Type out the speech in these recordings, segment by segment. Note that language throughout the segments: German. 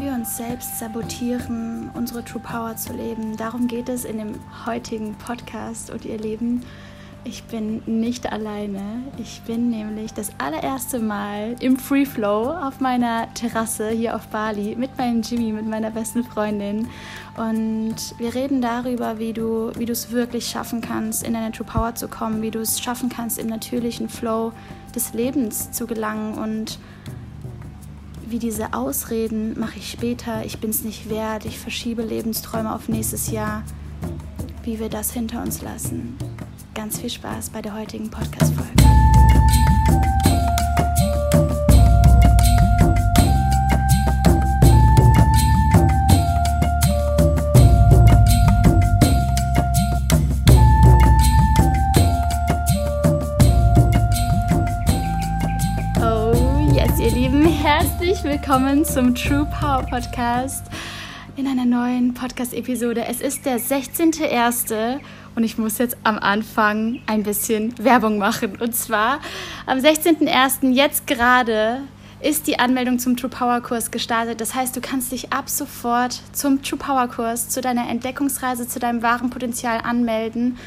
wir uns selbst sabotieren, unsere True Power zu leben. Darum geht es in dem heutigen Podcast und ihr Leben. Ich bin nicht alleine. Ich bin nämlich das allererste Mal im Free Flow auf meiner Terrasse hier auf Bali mit meinem Jimmy, mit meiner besten Freundin. Und wir reden darüber, wie du, wie du es wirklich schaffen kannst, in deine True Power zu kommen, wie du es schaffen kannst, im natürlichen Flow des Lebens zu gelangen und wie diese Ausreden mache ich später, ich bin es nicht wert, ich verschiebe Lebensträume auf nächstes Jahr, wie wir das hinter uns lassen. Ganz viel Spaß bei der heutigen Podcast-Folge. Herzlich willkommen zum True Power Podcast in einer neuen Podcast-Episode. Es ist der 16.01. und ich muss jetzt am Anfang ein bisschen Werbung machen. Und zwar am 16.01. jetzt gerade ist die Anmeldung zum True Power Kurs gestartet. Das heißt, du kannst dich ab sofort zum True Power Kurs, zu deiner Entdeckungsreise, zu deinem wahren Potenzial anmelden.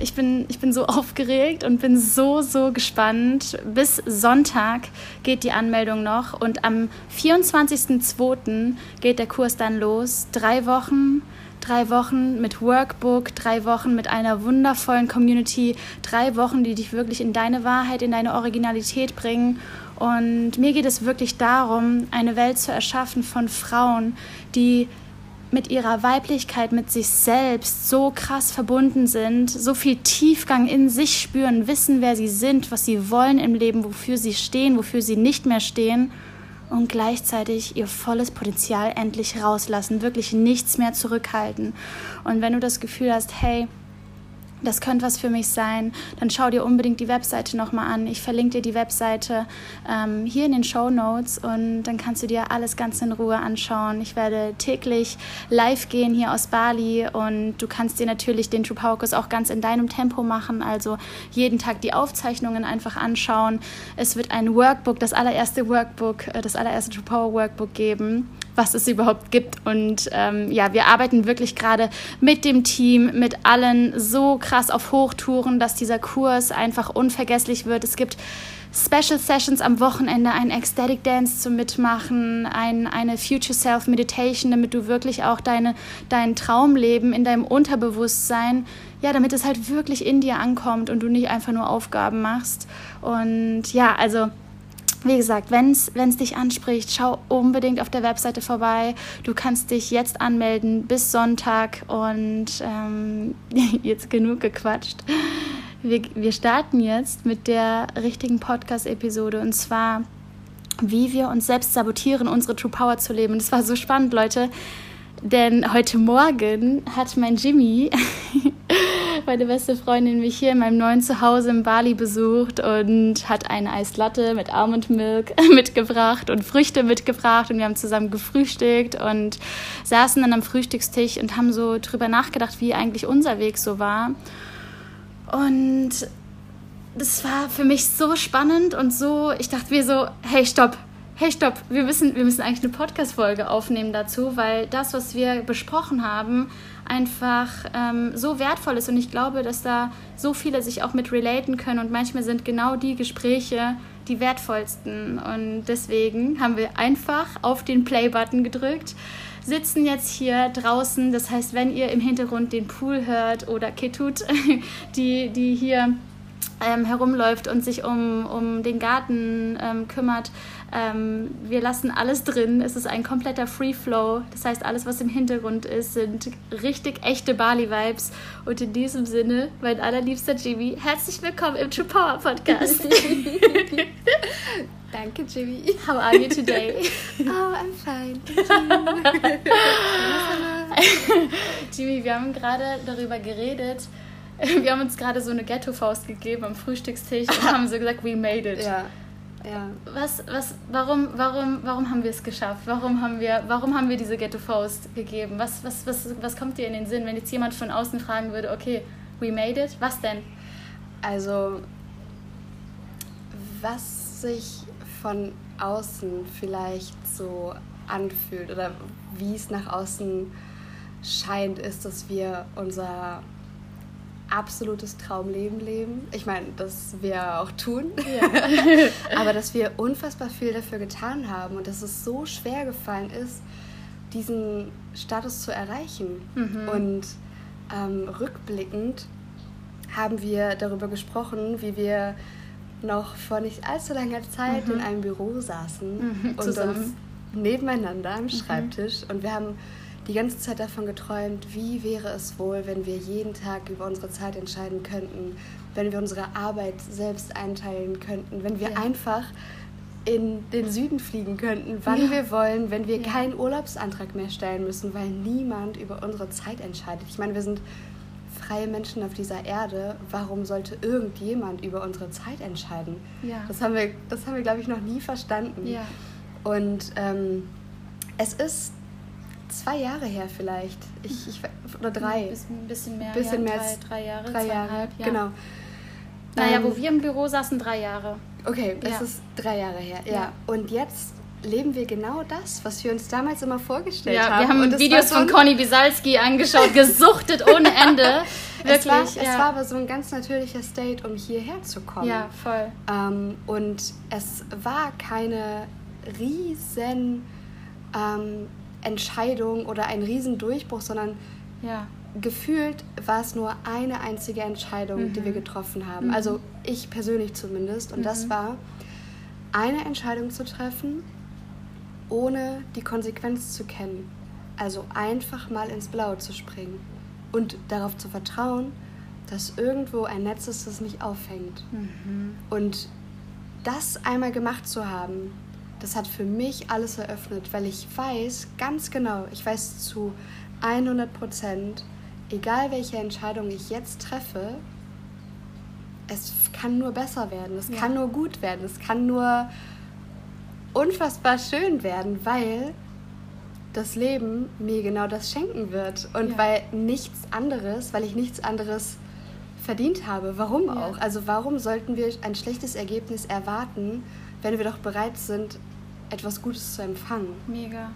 Ich bin, ich bin so aufgeregt und bin so, so gespannt. Bis Sonntag geht die Anmeldung noch und am 24.02. geht der Kurs dann los. Drei Wochen, drei Wochen mit Workbook, drei Wochen mit einer wundervollen Community, drei Wochen, die dich wirklich in deine Wahrheit, in deine Originalität bringen. Und mir geht es wirklich darum, eine Welt zu erschaffen von Frauen, die mit ihrer Weiblichkeit, mit sich selbst so krass verbunden sind, so viel Tiefgang in sich spüren, wissen, wer sie sind, was sie wollen im Leben, wofür sie stehen, wofür sie nicht mehr stehen und gleichzeitig ihr volles Potenzial endlich rauslassen, wirklich nichts mehr zurückhalten. Und wenn du das Gefühl hast, hey, das könnte was für mich sein, dann schau dir unbedingt die Webseite nochmal an. Ich verlinke dir die Webseite ähm, hier in den Show Notes und dann kannst du dir alles ganz in Ruhe anschauen. Ich werde täglich live gehen hier aus Bali und du kannst dir natürlich den True Power Kurs auch ganz in deinem Tempo machen, also jeden Tag die Aufzeichnungen einfach anschauen. Es wird ein Workbook, das allererste Workbook, äh, das allererste True Power Workbook geben was es überhaupt gibt. Und ähm, ja, wir arbeiten wirklich gerade mit dem Team, mit allen so krass auf Hochtouren, dass dieser Kurs einfach unvergesslich wird. Es gibt Special Sessions am Wochenende, ein Ecstatic Dance zum Mitmachen, ein, eine Future Self Meditation, damit du wirklich auch deine, dein Traumleben in deinem Unterbewusstsein, ja, damit es halt wirklich in dir ankommt und du nicht einfach nur Aufgaben machst. Und ja, also wie gesagt, wenn es dich anspricht, schau unbedingt auf der Webseite vorbei. Du kannst dich jetzt anmelden bis Sonntag und ähm, jetzt genug gequatscht. Wir, wir starten jetzt mit der richtigen Podcast-Episode und zwar, wie wir uns selbst sabotieren, unsere True Power zu leben. Das war so spannend, Leute, denn heute Morgen hat mein Jimmy meine beste Freundin mich hier in meinem neuen Zuhause in Bali besucht und hat eine Eislatte mit Almond Milk mitgebracht und Früchte mitgebracht und wir haben zusammen gefrühstückt und saßen dann am Frühstückstisch und haben so drüber nachgedacht, wie eigentlich unser Weg so war. Und das war für mich so spannend und so, ich dachte mir so, hey, stopp, hey, stopp, wir müssen, wir müssen eigentlich eine Podcast-Folge aufnehmen dazu, weil das, was wir besprochen haben, einfach ähm, so wertvoll ist. Und ich glaube, dass da so viele sich auch mit relaten können. Und manchmal sind genau die Gespräche die wertvollsten. Und deswegen haben wir einfach auf den Play-Button gedrückt sitzen jetzt hier draußen. Das heißt, wenn ihr im Hintergrund den Pool hört oder Ketut, die, die hier ähm, herumläuft und sich um, um den Garten ähm, kümmert. Ähm, wir lassen alles drin. Es ist ein kompletter Free Flow. Das heißt, alles, was im Hintergrund ist, sind richtig echte Bali-Vibes. Und in diesem Sinne, mein allerliebster Jimmy, herzlich willkommen im True Power Podcast. Danke, Jimmy. How are you today? Oh, I'm fine. Jimmy, wir haben gerade darüber geredet, wir haben uns gerade so eine Ghetto-Faust gegeben am Frühstückstisch und haben so gesagt, we made it. Ja. Ja. Was, was, warum, warum, warum haben wir es geschafft? Warum haben wir, warum haben wir diese Ghetto-Faust gegeben? Was, was, was, was kommt dir in den Sinn, wenn jetzt jemand von außen fragen würde, okay, we made it, was denn? Also, was sich von außen vielleicht so anfühlt oder wie es nach außen scheint, ist, dass wir unser absolutes Traumleben leben. Ich meine, das wir auch tun, ja. aber dass wir unfassbar viel dafür getan haben und dass es so schwer gefallen ist, diesen Status zu erreichen. Mhm. Und ähm, rückblickend haben wir darüber gesprochen, wie wir noch vor nicht allzu langer Zeit mhm. in einem Büro saßen mhm, und uns nebeneinander am mhm. Schreibtisch und wir haben die ganze Zeit davon geträumt, wie wäre es wohl, wenn wir jeden Tag über unsere Zeit entscheiden könnten, wenn wir unsere Arbeit selbst einteilen könnten, wenn wir ja. einfach in den Süden fliegen könnten, wann ja. wir wollen, wenn wir ja. keinen Urlaubsantrag mehr stellen müssen, weil niemand über unsere Zeit entscheidet. Ich meine, wir sind freie Menschen auf dieser Erde. Warum sollte irgendjemand über unsere Zeit entscheiden? Ja. Das haben wir, das haben wir, glaube ich, noch nie verstanden. Und ähm, es ist zwei Jahre her vielleicht. Ich, ich, oder drei. Ein bisschen, mehr. Bisschen ja, mehr drei, drei Jahre. Drei Jahre, ja. genau. Naja, ähm, wo wir im Büro saßen, drei Jahre. Okay, das ja. ist drei Jahre her. Ja. Und jetzt leben wir genau das, was wir uns damals immer vorgestellt ja, haben. Wir haben Videos so von Conny Bisalski angeschaut, gesuchtet ohne Ende. Wirklich. Es war, ja. es war aber so ein ganz natürlicher State, um hierher zu kommen. Ja, voll. Ähm, und es war keine riesen ähm, Entscheidung oder ein riesen Durchbruch, sondern ja. gefühlt war es nur eine einzige Entscheidung, mhm. die wir mhm. getroffen haben. Mhm. Also ich persönlich zumindest. Und mhm. das war eine Entscheidung zu treffen, ohne die Konsequenz zu kennen. Also einfach mal ins Blaue zu springen und darauf zu vertrauen, dass irgendwo ein Netz ist, das mich auffängt. Mhm. Und das einmal gemacht zu haben, das hat für mich alles eröffnet, weil ich weiß ganz genau, ich weiß zu 100 Prozent, egal welche Entscheidung ich jetzt treffe, es kann nur besser werden, es ja. kann nur gut werden, es kann nur unfassbar schön werden, weil das Leben mir genau das schenken wird und ja. weil nichts anderes, weil ich nichts anderes verdient habe. Warum ja. auch? Also warum sollten wir ein schlechtes Ergebnis erwarten, wenn wir doch bereit sind, etwas Gutes zu empfangen? Mega.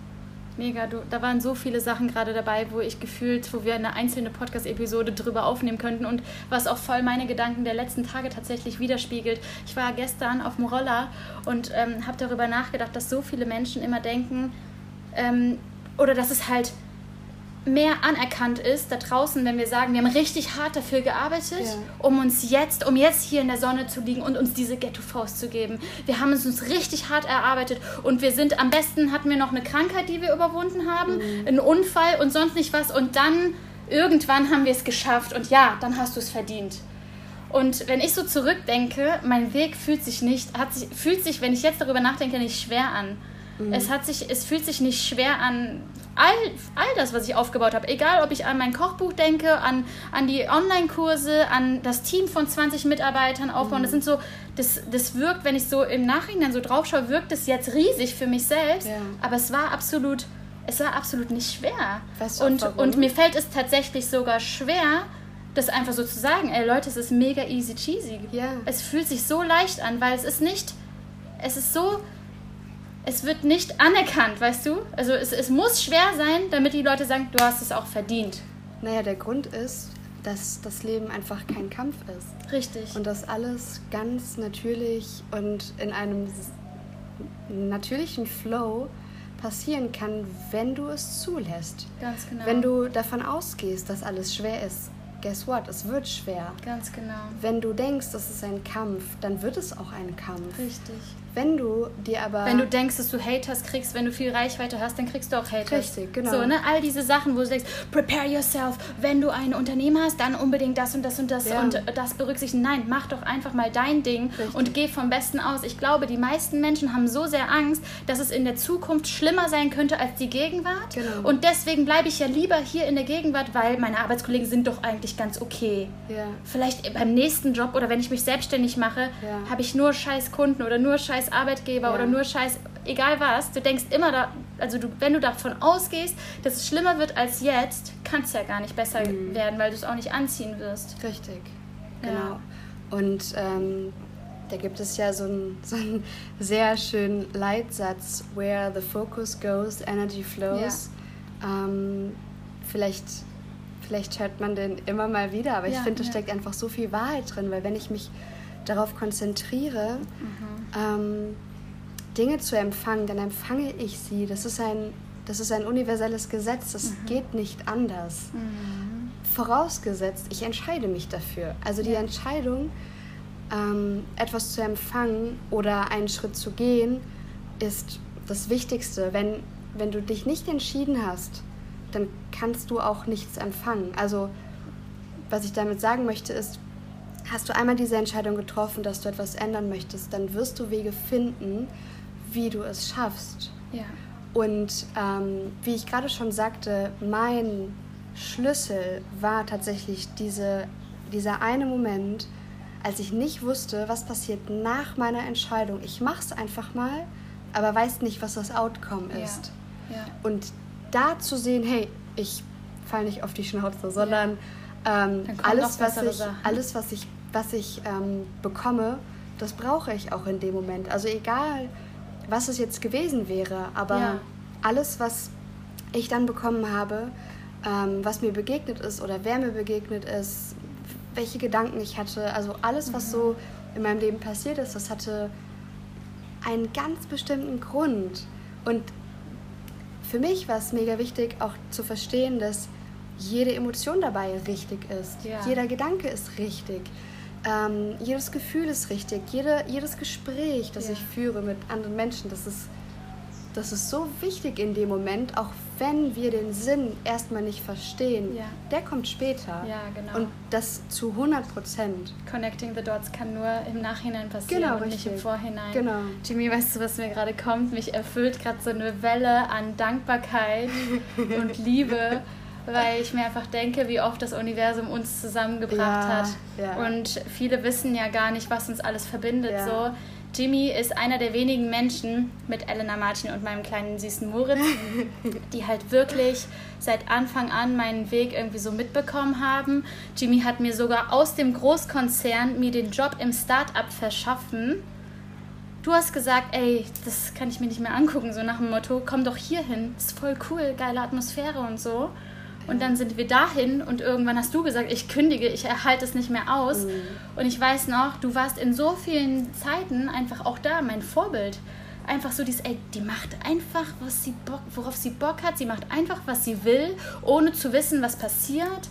Mega, du, da waren so viele Sachen gerade dabei, wo ich gefühlt, wo wir eine einzelne Podcast-Episode drüber aufnehmen könnten und was auch voll meine Gedanken der letzten Tage tatsächlich widerspiegelt. Ich war gestern auf dem Roller und ähm, habe darüber nachgedacht, dass so viele Menschen immer denken, ähm, oder dass es halt mehr anerkannt ist da draußen, wenn wir sagen, wir haben richtig hart dafür gearbeitet, ja. um uns jetzt, um jetzt hier in der Sonne zu liegen und uns diese Ghetto-Faust zu geben. Wir haben es uns richtig hart erarbeitet und wir sind am besten hatten wir noch eine Krankheit, die wir überwunden haben, mhm. einen Unfall und sonst nicht was und dann irgendwann haben wir es geschafft und ja, dann hast du es verdient. Und wenn ich so zurückdenke, mein Weg fühlt sich nicht, hat sich, fühlt sich, wenn ich jetzt darüber nachdenke, nicht schwer an. Mhm. Es, hat sich, es fühlt sich nicht schwer an, all, all das, was ich aufgebaut habe. Egal, ob ich an mein Kochbuch denke, an, an die Online-Kurse, an das Team von 20 Mitarbeitern aufbauen. Mhm. Das sind so, das, das wirkt, wenn ich so im Nachhinein so drauf schaue, wirkt es jetzt riesig für mich selbst. Ja. Aber es war absolut, es war absolut nicht schwer. Weißt du und, und mir fällt es tatsächlich sogar schwer, das einfach so zu sagen, ey Leute, es ist mega easy cheesy. Ja. Es fühlt sich so leicht an, weil es ist nicht, es ist so es wird nicht anerkannt, weißt du? Also es, es muss schwer sein, damit die Leute sagen, du hast es auch verdient. Naja, der Grund ist, dass das Leben einfach kein Kampf ist. Richtig. Und dass alles ganz natürlich und in einem natürlichen Flow passieren kann, wenn du es zulässt. Ganz genau. Wenn du davon ausgehst, dass alles schwer ist, guess what? Es wird schwer. Ganz genau. Wenn du denkst, das ist ein Kampf, dann wird es auch ein Kampf. Richtig. Wenn du dir aber. Wenn du denkst, dass du Haters kriegst, wenn du viel Reichweite hast, dann kriegst du auch Haters. Richtig, genau. So, ne? All diese Sachen, wo du denkst, prepare yourself. Wenn du ein Unternehmen hast, dann unbedingt das und das und das ja. und das berücksichtigen. Nein, mach doch einfach mal dein Ding Richtig. und geh vom Besten aus. Ich glaube, die meisten Menschen haben so sehr Angst, dass es in der Zukunft schlimmer sein könnte als die Gegenwart. Genau. Und deswegen bleibe ich ja lieber hier in der Gegenwart, weil meine Arbeitskollegen sind doch eigentlich ganz okay. Ja. Vielleicht beim nächsten Job oder wenn ich mich selbstständig mache, ja. habe ich nur scheiß Kunden oder nur scheiß Arbeitgeber ja. oder nur scheiß, egal was. Du denkst immer da, also du, wenn du davon ausgehst, dass es schlimmer wird als jetzt, kann es ja gar nicht besser mhm. werden, weil du es auch nicht anziehen wirst. Richtig, genau. Und ähm, da gibt es ja so einen, so einen sehr schönen Leitsatz, where the focus goes, energy flows. Ja. Ähm, vielleicht, vielleicht hört man den immer mal wieder, aber ja, ich finde, da ja. steckt einfach so viel Wahrheit drin, weil wenn ich mich darauf konzentriere, mhm. ähm, Dinge zu empfangen, dann empfange ich sie. Das ist ein, das ist ein universelles Gesetz, das mhm. geht nicht anders. Mhm. Vorausgesetzt, ich entscheide mich dafür. Also die Entscheidung, ähm, etwas zu empfangen oder einen Schritt zu gehen, ist das Wichtigste. Wenn, wenn du dich nicht entschieden hast, dann kannst du auch nichts empfangen. Also was ich damit sagen möchte ist, hast du einmal diese Entscheidung getroffen, dass du etwas ändern möchtest, dann wirst du Wege finden, wie du es schaffst. Ja. Und ähm, wie ich gerade schon sagte, mein Schlüssel war tatsächlich diese, dieser eine Moment, als ich nicht wusste, was passiert nach meiner Entscheidung. Ich mache es einfach mal, aber weiß nicht, was das Outcome ist. Ja. Ja. Und da zu sehen, hey, ich falle nicht auf die Schnauze, sondern ja. Ähm, alles, was ich, alles, was ich, was ich ähm, bekomme, das brauche ich auch in dem Moment. Also egal, was es jetzt gewesen wäre, aber alles, was ich dann bekommen habe, ähm, was mir begegnet ist oder wer mir begegnet ist, welche Gedanken ich hatte. Also alles, was mhm. so in meinem Leben passiert ist, das hatte einen ganz bestimmten Grund. Und für mich war es mega wichtig, auch zu verstehen, dass jede Emotion dabei richtig ist. Ja. Jeder Gedanke ist richtig. Ähm, jedes Gefühl ist richtig. Jede, jedes Gespräch, das ja. ich führe mit anderen Menschen, das ist das ist so wichtig in dem Moment, auch wenn wir den Sinn erstmal nicht verstehen. Ja. Der kommt später. Genau. Und das zu 100 Prozent. Connecting the Dots kann nur im Nachhinein passieren genau, und richtig. nicht im Vorhinein. Genau. Jimmy, weißt du, was mir gerade kommt? Mich erfüllt gerade so eine Welle an Dankbarkeit und Liebe. Weil ich mir einfach denke, wie oft das Universum uns zusammengebracht ja, hat. Ja. Und viele wissen ja gar nicht, was uns alles verbindet. Ja. So Jimmy ist einer der wenigen Menschen mit Elena Martin und meinem kleinen süßen Moritz, die halt wirklich seit Anfang an meinen Weg irgendwie so mitbekommen haben. Jimmy hat mir sogar aus dem Großkonzern mir den Job im Start-up verschaffen. Du hast gesagt, ey, das kann ich mir nicht mehr angucken, so nach dem Motto, komm doch hier hin, ist voll cool, geile Atmosphäre und so. Und dann sind wir dahin und irgendwann hast du gesagt, ich kündige, ich erhalte es nicht mehr aus. Mhm. Und ich weiß noch, du warst in so vielen Zeiten einfach auch da, mein Vorbild. Einfach so dieses, ey, die macht einfach, was sie Bock, worauf sie Bock hat. Sie macht einfach, was sie will, ohne zu wissen, was passiert.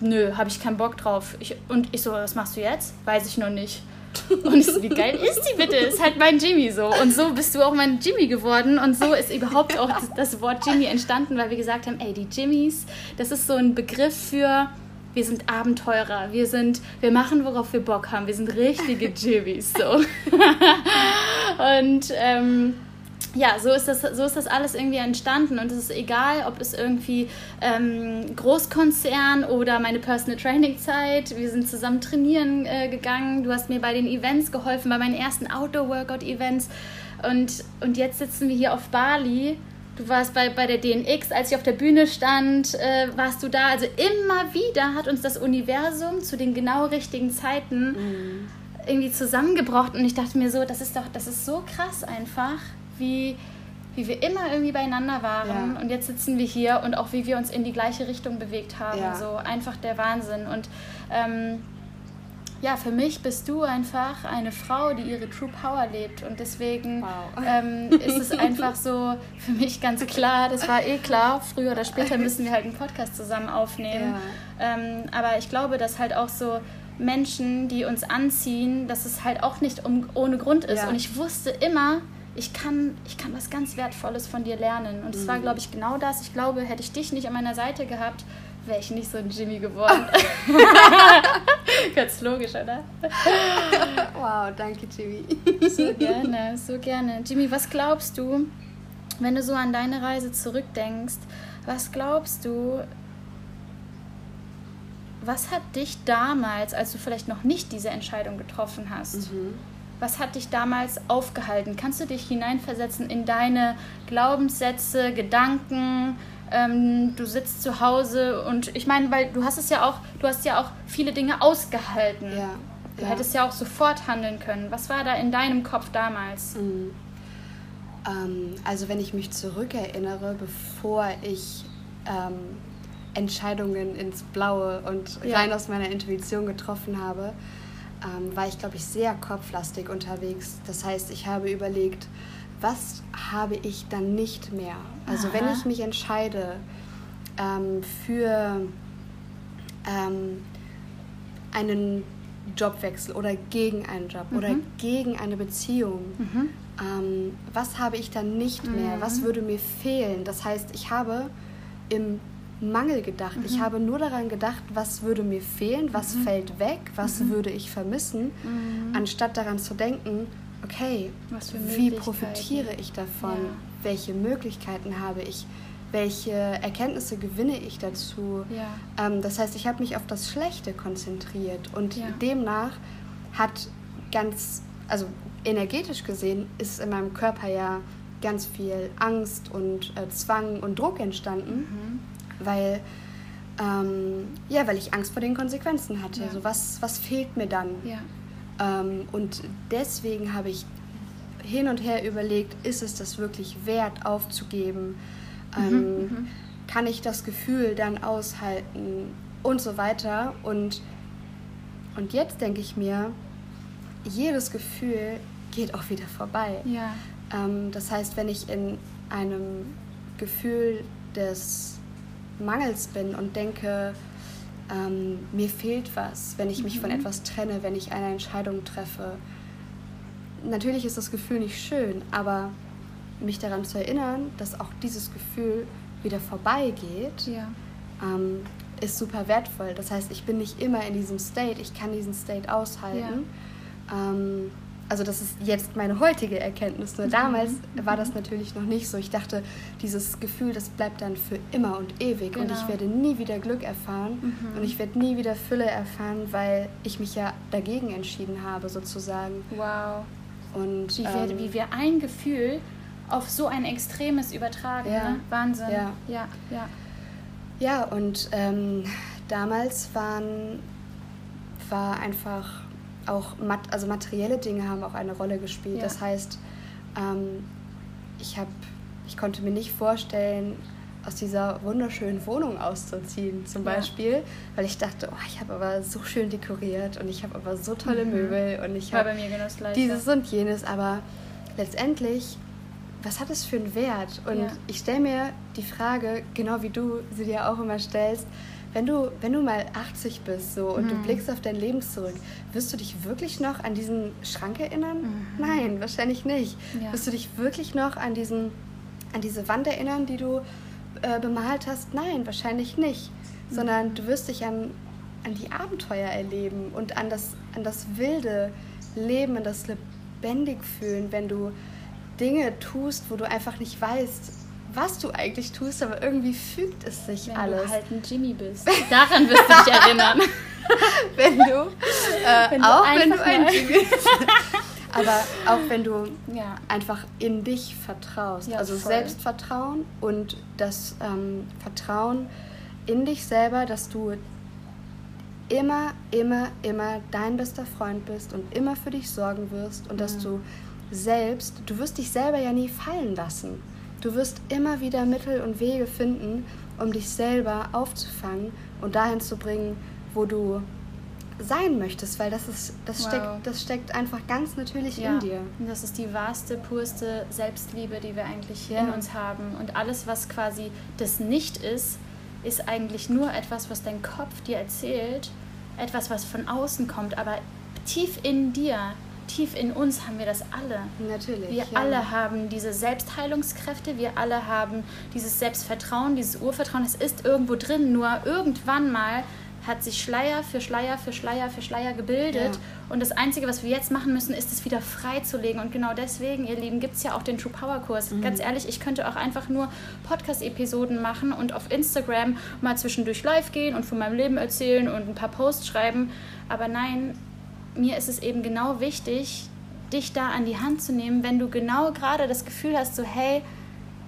Nö, habe ich keinen Bock drauf. Ich, und ich so, was machst du jetzt? Weiß ich noch nicht. Und ich so, wie geil ist die bitte? Ist halt mein Jimmy so. Und so bist du auch mein Jimmy geworden. Und so ist überhaupt auch das, Wort Jimmy entstanden, weil wir gesagt haben, ey, die Jimmys, das ist so ein Begriff für wir sind Abenteurer, wir sind, wir machen, worauf wir Bock haben, wir sind richtige Jimmys so. und ähm, ja, so ist, das, so ist das alles irgendwie entstanden und es ist egal, ob es irgendwie ähm, Großkonzern oder meine Personal Training Zeit, wir sind zusammen trainieren äh, gegangen, du hast mir bei den Events geholfen, bei meinen ersten Outdoor Workout Events und, und jetzt sitzen wir hier auf Bali. Du warst bei, bei der DNX, als ich auf der Bühne stand, äh, warst du da. Also immer wieder hat uns das Universum zu den genau richtigen Zeiten mhm. irgendwie zusammengebracht und ich dachte mir so, das ist doch, das ist so krass einfach wie, wie wir immer irgendwie beieinander waren. Ja. Und jetzt sitzen wir hier und auch wie wir uns in die gleiche Richtung bewegt haben. Ja. So einfach der Wahnsinn. Und ähm, ja, für mich bist du einfach eine Frau, die ihre True Power lebt. Und deswegen wow. ähm, ist es einfach so für mich ganz klar, das war eh klar, früher oder später müssen wir halt einen Podcast zusammen aufnehmen. Ja. Ähm, aber ich glaube, dass halt auch so Menschen, die uns anziehen, dass es halt auch nicht um, ohne Grund ist. Ja. Und ich wusste immer, ich kann, ich kann was ganz Wertvolles von dir lernen. Und es mhm. war, glaube ich, genau das. Ich glaube, hätte ich dich nicht an meiner Seite gehabt, wäre ich nicht so ein Jimmy geworden. ganz logisch, oder? wow, danke, Jimmy. so gerne, so gerne. Jimmy, was glaubst du, wenn du so an deine Reise zurückdenkst, was glaubst du, was hat dich damals, als du vielleicht noch nicht diese Entscheidung getroffen hast, mhm was hat dich damals aufgehalten? Kannst du dich hineinversetzen in deine Glaubenssätze, Gedanken? Ähm, du sitzt zu Hause und ich meine, weil du hast es ja auch, du hast ja auch viele Dinge ausgehalten. Ja. Du ja. hättest ja auch sofort handeln können. Was war da in deinem Kopf damals? Mhm. Ähm, also wenn ich mich zurückerinnere, bevor ich ähm, Entscheidungen ins Blaue und ja. rein aus meiner Intuition getroffen habe, ähm, war ich, glaube ich, sehr kopflastig unterwegs. Das heißt, ich habe überlegt, was habe ich dann nicht mehr? Also Aha. wenn ich mich entscheide ähm, für ähm, einen Jobwechsel oder gegen einen Job mhm. oder gegen eine Beziehung, mhm. ähm, was habe ich dann nicht mehr? Mhm. Was würde mir fehlen? Das heißt, ich habe im Mangel gedacht. Ich mhm. habe nur daran gedacht, was würde mir fehlen, was mhm. fällt weg, was mhm. würde ich vermissen, anstatt daran zu denken, okay, wie profitiere ich davon? Ja. Welche Möglichkeiten habe ich? Welche Erkenntnisse gewinne ich dazu? Ja. Ähm, das heißt, ich habe mich auf das Schlechte konzentriert und ja. demnach hat ganz, also energetisch gesehen, ist in meinem Körper ja ganz viel Angst und äh, Zwang und Druck entstanden, mhm. Weil ähm, ja, weil ich Angst vor den Konsequenzen hatte. Ja. So was, was fehlt mir dann? Ja. Ähm, und deswegen habe ich hin und her überlegt, ist es das wirklich wert aufzugeben? Mhm, ähm, mhm, kann ich das Gefühl dann aushalten und so weiter? Und, und jetzt denke ich mir, jedes Gefühl geht auch wieder vorbei. Ja. Ähm, das heißt, wenn ich in einem Gefühl des Mangels bin und denke, ähm, mir fehlt was, wenn ich mich mhm. von etwas trenne, wenn ich eine Entscheidung treffe. Natürlich ist das Gefühl nicht schön, aber mich daran zu erinnern, dass auch dieses Gefühl wieder vorbeigeht, ja. ähm, ist super wertvoll. Das heißt, ich bin nicht immer in diesem State, ich kann diesen State aushalten. Ja. Ähm, also das ist jetzt meine heutige Erkenntnis. Nur damals war das natürlich noch nicht so. Ich dachte, dieses Gefühl, das bleibt dann für immer und ewig genau. und ich genau. werde nie wieder Glück erfahren mhm. und ich werde nie wieder Fülle erfahren, weil ich mich ja dagegen entschieden habe, sozusagen. Wow. Und wie, wir, ähm, wie wir ein Gefühl auf so ein extremes übertragen. Ja, ne? Wahnsinn. Ja, ja, ja. Ja, und ähm, damals waren, war einfach auch mat also materielle Dinge haben auch eine Rolle gespielt. Ja. Das heißt, ähm, ich, hab, ich konnte mir nicht vorstellen, aus dieser wunderschönen Wohnung auszuziehen, zum ja. Beispiel, weil ich dachte, oh, ich habe aber so schön dekoriert und ich habe aber so tolle mhm. Möbel und ich habe genau dieses und jenes, aber letztendlich, was hat es für einen Wert? Und ja. ich stelle mir die Frage, genau wie du sie dir auch immer stellst, wenn du, wenn du mal 80 bist so, und mhm. du blickst auf dein Leben zurück, wirst du dich wirklich noch an diesen Schrank erinnern? Mhm. Nein, wahrscheinlich nicht. Ja. Wirst du dich wirklich noch an, diesen, an diese Wand erinnern, die du äh, bemalt hast? Nein, wahrscheinlich nicht. Mhm. Sondern du wirst dich an, an die Abenteuer erleben und an das, an das wilde Leben, an das lebendig fühlen, wenn du Dinge tust, wo du einfach nicht weißt, was du eigentlich tust, aber irgendwie fügt es sich Wenn alles. Wenn du halt ein Jimmy bist. Daran wirst du dich erinnern. wenn du, äh, wenn du auch wenn du ein Jimmy bist. aber auch wenn du ja. einfach in dich vertraust. Ja, also voll. Selbstvertrauen und das ähm, Vertrauen in dich selber, dass du immer, immer, immer dein bester Freund bist und immer für dich sorgen wirst und dass du selbst, du wirst dich selber ja nie fallen lassen. Du wirst immer wieder Mittel und Wege finden, um dich selber aufzufangen und dahin zu bringen, wo du sein möchtest, weil das ist, das wow. steckt, das steckt einfach ganz natürlich ja. in dir. Und das ist die wahrste, purste Selbstliebe, die wir eigentlich hier ja. in uns haben. Und alles, was quasi das nicht ist, ist eigentlich nur etwas, was dein Kopf dir erzählt, etwas, was von außen kommt, aber tief in dir tief in uns haben wir das alle. Natürlich. Wir ja. alle haben diese Selbstheilungskräfte, wir alle haben dieses Selbstvertrauen, dieses Urvertrauen. Es ist irgendwo drin, nur irgendwann mal hat sich Schleier für Schleier für Schleier für Schleier gebildet. Ja. Und das Einzige, was wir jetzt machen müssen, ist es wieder freizulegen. Und genau deswegen, ihr Lieben, gibt es ja auch den True Power Kurs. Mhm. Ganz ehrlich, ich könnte auch einfach nur Podcast-Episoden machen und auf Instagram mal zwischendurch live gehen und von meinem Leben erzählen und ein paar Posts schreiben. Aber nein, mir ist es eben genau wichtig, dich da an die Hand zu nehmen, wenn du genau gerade das Gefühl hast, so hey,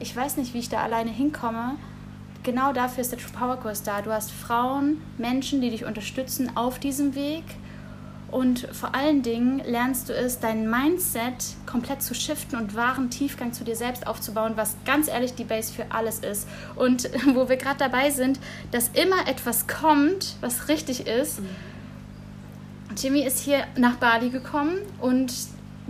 ich weiß nicht, wie ich da alleine hinkomme. Genau dafür ist der True Power Kurs da. Du hast Frauen, Menschen, die dich unterstützen auf diesem Weg Und vor allen Dingen lernst du es, dein Mindset komplett zu shiften und wahren Tiefgang zu dir selbst aufzubauen, was ganz ehrlich die Base für alles ist. Und wo wir gerade dabei sind, dass immer etwas kommt, was richtig ist. Mhm. Jimmy ist hier nach Bali gekommen und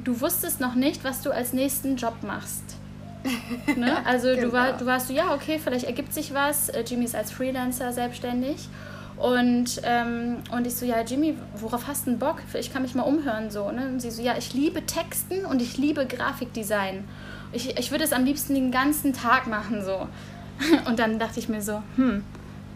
du wusstest noch nicht, was du als nächsten Job machst. ne? Also genau. du, war, du warst so, ja, okay, vielleicht ergibt sich was. Äh, Jimmy ist als Freelancer selbstständig. Und, ähm, und ich so, ja, Jimmy, worauf hast du Bock? Ich kann mich mal umhören so. Ne? Und sie so, ja, ich liebe Texten und ich liebe Grafikdesign. Ich, ich würde es am liebsten den ganzen Tag machen so. Und dann dachte ich mir so, hm,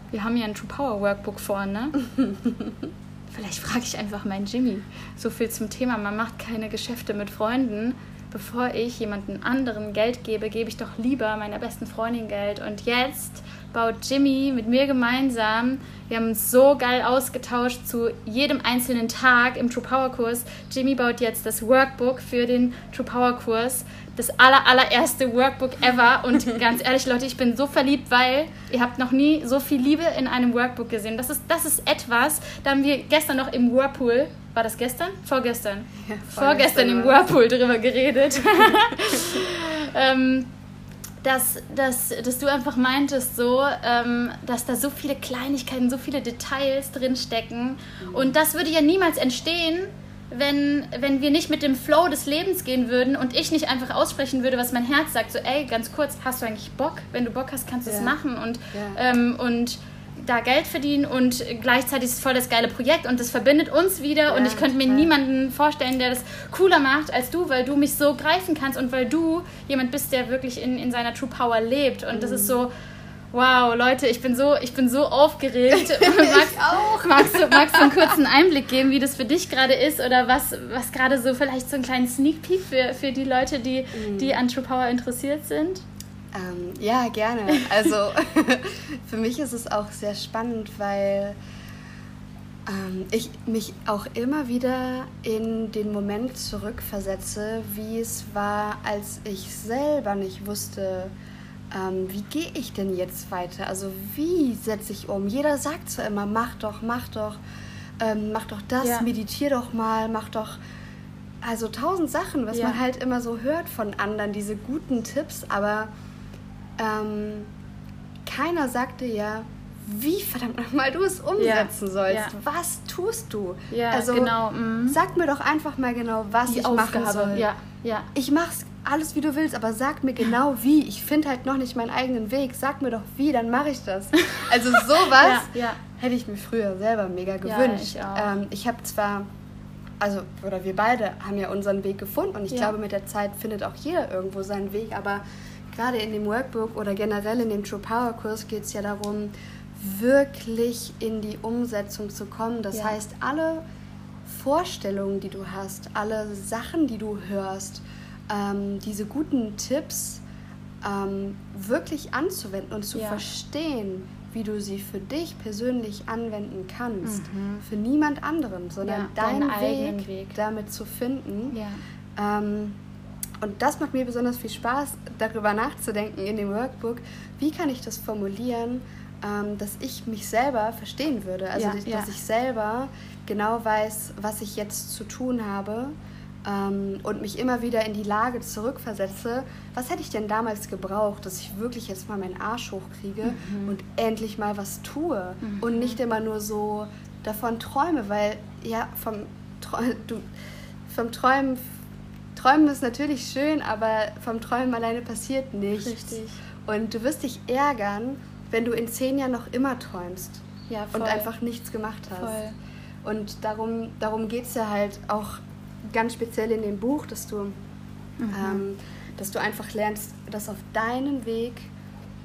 wir haben ja ein True Power Workbook vorne. Vielleicht frage ich einfach meinen Jimmy. So viel zum Thema, man macht keine Geschäfte mit Freunden. Bevor ich jemanden anderen Geld gebe, gebe ich doch lieber meiner besten Freundin Geld. Und jetzt baut Jimmy mit mir gemeinsam, wir haben uns so geil ausgetauscht zu jedem einzelnen Tag im True Power Kurs. Jimmy baut jetzt das Workbook für den True Power Kurs. Das aller, allererste Workbook ever. Und ganz ehrlich, Leute, ich bin so verliebt, weil ihr habt noch nie so viel Liebe in einem Workbook gesehen. Das ist, das ist etwas, da haben wir gestern noch im Whirlpool, war das gestern? Vorgestern. Ja, vorgestern, vorgestern im Whirlpool drüber geredet. ähm, dass, dass, dass du einfach meintest, so, ähm, dass da so viele Kleinigkeiten, so viele Details drinstecken. Mhm. Und das würde ja niemals entstehen, wenn, wenn wir nicht mit dem Flow des Lebens gehen würden und ich nicht einfach aussprechen würde, was mein Herz sagt. So, ey, ganz kurz, hast du eigentlich Bock? Wenn du Bock hast, kannst du es ja. machen. Und, ja. ähm, und da Geld verdienen und gleichzeitig ist es voll das geile Projekt und das verbindet uns wieder ja, und ich könnte mir total. niemanden vorstellen, der das cooler macht als du, weil du mich so greifen kannst und weil du jemand bist, der wirklich in, in seiner True Power lebt und mhm. das ist so Wow, Leute, ich bin so, ich bin so aufgeregt. magst, auch. Magst du, magst du einen kurzen Einblick geben, wie das für dich gerade ist oder was, was gerade so vielleicht so einen kleinen Sneak Peek für, für die Leute, die, mhm. die an True Power interessiert sind? Ähm, ja, gerne. Also für mich ist es auch sehr spannend, weil ähm, ich mich auch immer wieder in den Moment zurückversetze, wie es war, als ich selber nicht wusste, ähm, wie gehe ich denn jetzt weiter? Also wie setze ich um? Jeder sagt zwar immer, mach doch, mach doch, ähm, mach doch das, ja. meditier doch mal, mach doch also tausend Sachen, was ja. man halt immer so hört von anderen, diese guten Tipps, aber ähm, keiner sagte ja, wie verdammt nochmal du es umsetzen ja, sollst. Ja. Was tust du? Ja, also, genau. Mhm. Sag mir doch einfach mal genau, was Die ich Aufgabe. machen soll. Ja, ja. Ich mach's alles, wie du willst, aber sag mir genau wie. Ich finde halt noch nicht meinen eigenen Weg. Sag mir doch wie, dann mache ich das. Also sowas ja, hätte ich mir früher selber mega gewünscht. ich ähm, ich habe zwar also, oder wir beide haben ja unseren Weg gefunden und ich glaube, mit der Zeit findet auch jeder irgendwo seinen Weg, aber gerade in dem Workbook oder generell in dem True Power Kurs geht es ja darum, wirklich in die Umsetzung zu kommen. Das ja. heißt, alle Vorstellungen, die du hast, alle Sachen, die du hörst, ähm, diese guten Tipps ähm, wirklich anzuwenden und zu ja. verstehen, wie du sie für dich persönlich anwenden kannst. Mhm. Für niemand anderen, sondern ja, deinen, deinen Weg, Weg, damit zu finden. Ähm, und das macht mir besonders viel Spaß, darüber nachzudenken in dem Workbook, wie kann ich das formulieren, ähm, dass ich mich selber verstehen würde. Also, ja, dass ja. ich selber genau weiß, was ich jetzt zu tun habe ähm, und mich immer wieder in die Lage zurückversetze, was hätte ich denn damals gebraucht, dass ich wirklich jetzt mal meinen Arsch hochkriege mhm. und endlich mal was tue mhm. und nicht immer nur so davon träume, weil ja, vom, du, vom Träumen Träumen ist natürlich schön, aber vom Träumen alleine passiert nichts. Richtig. Und du wirst dich ärgern, wenn du in zehn Jahren noch immer träumst ja, und einfach nichts gemacht hast. Voll. Und darum, darum geht es ja halt auch ganz speziell in dem Buch, dass du, mhm. ähm, dass du einfach lernst, das auf deinen Weg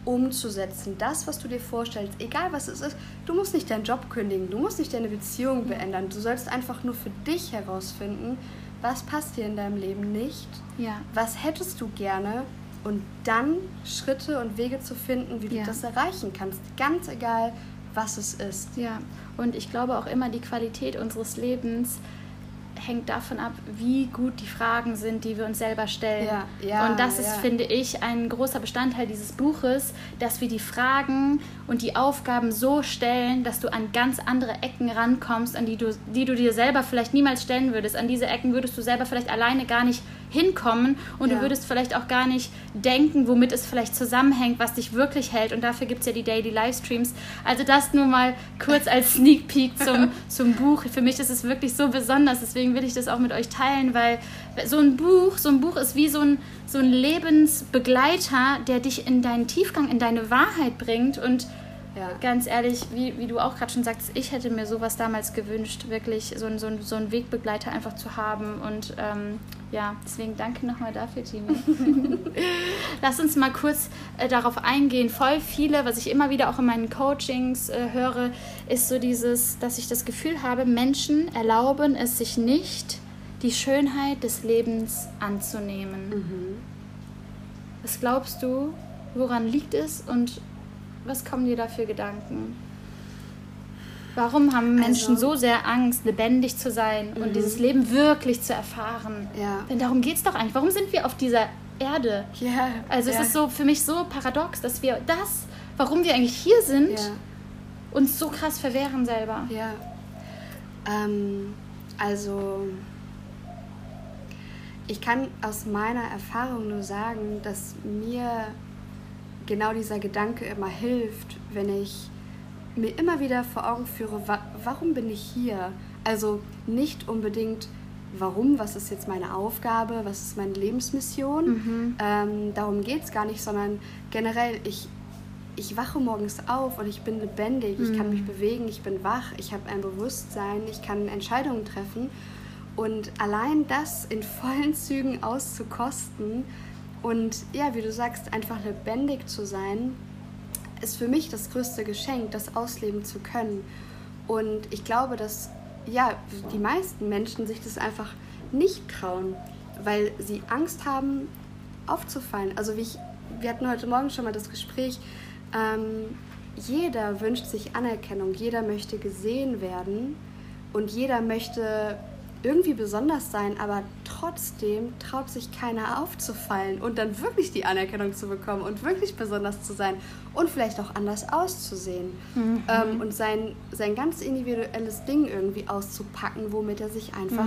umzusetzen. Das, was du dir vorstellst, egal was es ist, du musst nicht deinen Job kündigen, du musst nicht deine Beziehung beenden. Du sollst einfach nur für dich herausfinden, was passt dir in deinem Leben nicht, ja. was hättest du gerne und dann Schritte und Wege zu finden, wie du ja. das erreichen kannst, ganz egal, was es ist. Ja, und ich glaube auch immer, die Qualität unseres Lebens hängt davon ab, wie gut die Fragen sind, die wir uns selber stellen. Ja, ja, und das ist, ja. finde ich, ein großer Bestandteil dieses Buches, dass wir die Fragen und die Aufgaben so stellen, dass du an ganz andere Ecken rankommst, an die du, die du dir selber vielleicht niemals stellen würdest. An diese Ecken würdest du selber vielleicht alleine gar nicht hinkommen und Ja. du würdest vielleicht auch gar nicht denken, womit es vielleicht zusammenhängt, was dich wirklich hält. Und dafür gibt es ja die Daily Livestreams. Also das nur mal kurz als Sneak Peek zum, zum Buch. Für mich ist es wirklich so besonders, deswegen will ich das auch mit euch teilen, weil so ein Buch, so ein Buch ist wie so ein, so ein Lebensbegleiter, der dich in deinen Tiefgang, in deine Wahrheit bringt und Ja. ganz ehrlich, wie, wie du auch gerade schon sagst, ich hätte mir sowas damals gewünscht, wirklich so, so, so einen Wegbegleiter einfach zu haben. Und ähm, ja, deswegen danke nochmal dafür, Timi. Lass uns mal kurz äh, darauf eingehen. Voll viele, was ich immer wieder auch in meinen Coachings äh, höre, ist so dieses, dass ich das Gefühl habe, Menschen erlauben es sich nicht, die Schönheit des Lebens anzunehmen. Mhm. Was glaubst du, woran liegt es und was kommen dir da für Gedanken? Warum haben Menschen Also- so sehr Angst, lebendig zu sein und dieses Leben wirklich zu erfahren? Ja. Denn darum geht es doch eigentlich. Warum sind wir auf dieser Erde? Ja. Also ja. es ist so für mich so paradox, dass wir das, warum wir eigentlich hier sind, Ja. uns so krass verwehren selber. Ja. Ähm, also, ich kann aus meiner Erfahrung nur sagen, dass mir genau dieser Gedanke immer hilft, wenn ich mir immer wieder vor Augen führe, wa warum bin ich hier? Also nicht unbedingt, warum, was ist jetzt meine Aufgabe, was ist meine Lebensmission. Mhm. Ähm, darum geht es gar nicht, sondern generell, ich, ich wache morgens auf und ich bin lebendig, ich kann mich bewegen, ich bin wach, ich habe ein Bewusstsein, ich kann Entscheidungen treffen. Und allein das in vollen Zügen auszukosten und ja, wie du sagst, einfach lebendig zu sein, ist für mich das größte Geschenk, das ausleben zu können. Und ich glaube, dass ja, die meisten Menschen sich das einfach nicht trauen, weil sie Angst haben, aufzufallen. Also wie ich, wir hatten heute Morgen schon mal das Gespräch, ähm, jeder wünscht sich Anerkennung, jeder möchte gesehen werden und jeder möchte irgendwie besonders sein, aber trotzdem traut sich keiner aufzufallen und dann wirklich die Anerkennung zu bekommen und wirklich besonders zu sein und vielleicht auch anders auszusehen ähm, und sein, sein ganz individuelles Ding irgendwie auszupacken, womit er sich einfach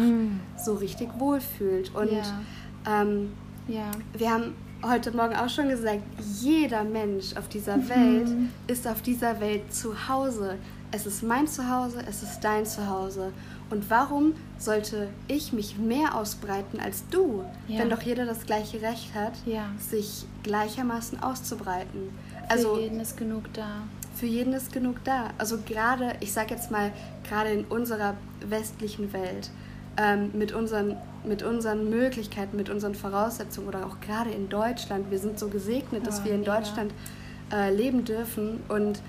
so richtig wohlfühlt. Und Ja. ähm, Ja. wir haben heute Morgen auch schon gesagt, jeder Mensch auf dieser Welt ist auf dieser Welt zu Hause. Es ist mein Zuhause, es ist dein Zuhause. Und warum sollte ich mich mehr ausbreiten als du, Ja. wenn doch jeder das gleiche Recht hat, Ja. sich gleichermaßen auszubreiten? Also, Also Für jeden ist genug da. für jeden ist genug da. Also gerade, ich sag jetzt mal, gerade in unserer westlichen Welt, ähm, mit, unseren, mit unseren Möglichkeiten, mit unseren Voraussetzungen oder auch gerade in Deutschland, wir sind so gesegnet, dass Ja, wir in mega. Deutschland äh, leben dürfen und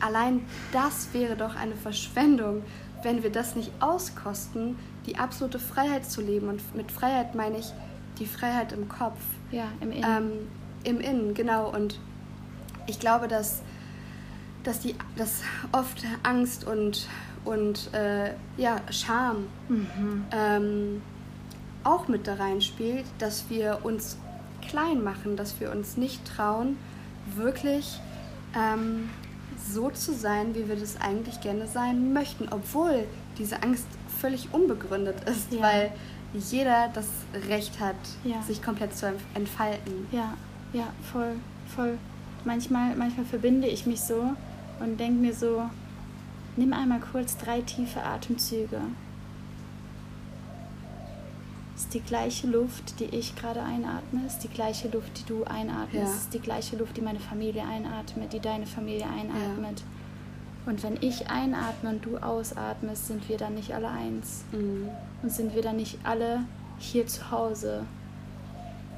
allein das wäre doch eine Verschwendung, wenn wir das nicht auskosten, die absolute Freiheit zu leben. Und mit Freiheit meine ich die Freiheit im Kopf. Ja, im Innen. Ähm, Im Innen, genau. Und ich glaube, dass, dass, die, dass oft Angst und, und äh, ja, Scham Mhm. ähm, auch mit da reinspielt, dass wir uns klein machen, dass wir uns nicht trauen, wirklich ähm, so zu sein, wie wir das eigentlich gerne sein möchten, obwohl diese Angst völlig unbegründet ist, Ja. weil jeder das Recht hat, Ja. sich komplett zu entfalten. Ja, ja, voll, voll. Manchmal, manchmal verbinde ich mich so und denke mir so, nimm einmal kurz drei tiefe Atemzüge. Ist die gleiche Luft, die ich gerade einatme, ist die gleiche Luft, die du einatmest, Ja. ist die gleiche Luft, die meine Familie einatmet, die deine Familie einatmet. Und wenn ich einatme und du ausatmest, sind wir dann nicht alle eins. Mhm. Und sind wir dann nicht alle hier zu Hause?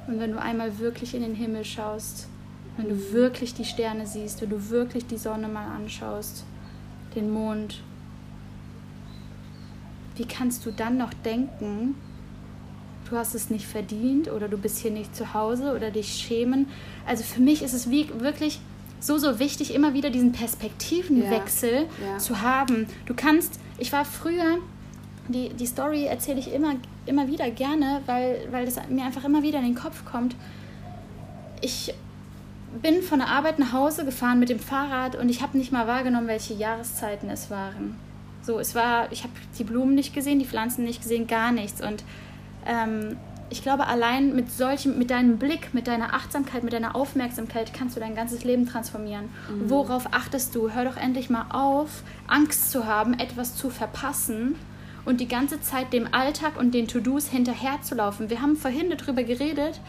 Und wenn du einmal wirklich in den Himmel schaust, wenn du wirklich die Sterne siehst, wenn du wirklich die Sonne mal anschaust, den Mond, wie kannst du dann noch denken, du hast es nicht verdient oder du bist hier nicht zu Hause oder dich schämen? Also für mich ist es wie wirklich so, so wichtig, immer wieder diesen Perspektivenwechsel Ja. zu haben. Du kannst, ich war früher die, die Story erzähle ich immer, immer wieder gerne, weil, weil das mir einfach immer wieder in den Kopf kommt. Ich bin von der Arbeit nach Hause gefahren mit dem Fahrrad und ich habe nicht mal wahrgenommen, welche Jahreszeiten es waren. So, es war, ich habe die Blumen nicht gesehen, die Pflanzen nicht gesehen, gar nichts. Und ähm, ich glaube, allein mit solchem, mit deinem Blick, mit deiner Achtsamkeit, mit deiner Aufmerksamkeit kannst du dein ganzes Leben transformieren. Mhm. Worauf achtest du? Hör doch endlich mal auf, Angst zu haben, etwas zu verpassen und die ganze Zeit dem Alltag und den To-Dos hinterherzulaufen. Wir haben vorhin darüber geredet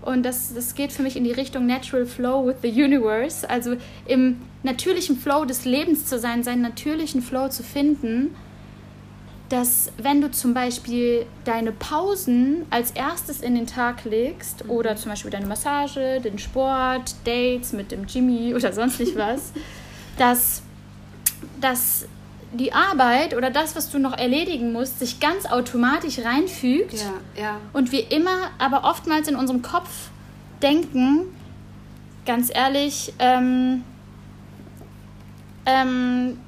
und das, das geht für mich in die Richtung Natural Flow with the Universe, also im natürlichen Flow des Lebens zu sein, seinen natürlichen Flow zu finden, dass wenn du zum Beispiel deine Pausen als erstes in den Tag legst mhm. oder zum Beispiel deine Massage, den Sport, Dates mit dem Jimmy oder sonst nicht was, dass, dass die Arbeit oder das, was du noch erledigen musst, sich ganz automatisch reinfügt. Ja, ja. Und wir immer, aber oftmals in unserem Kopf denken, ganz ehrlich, ähm, ähm,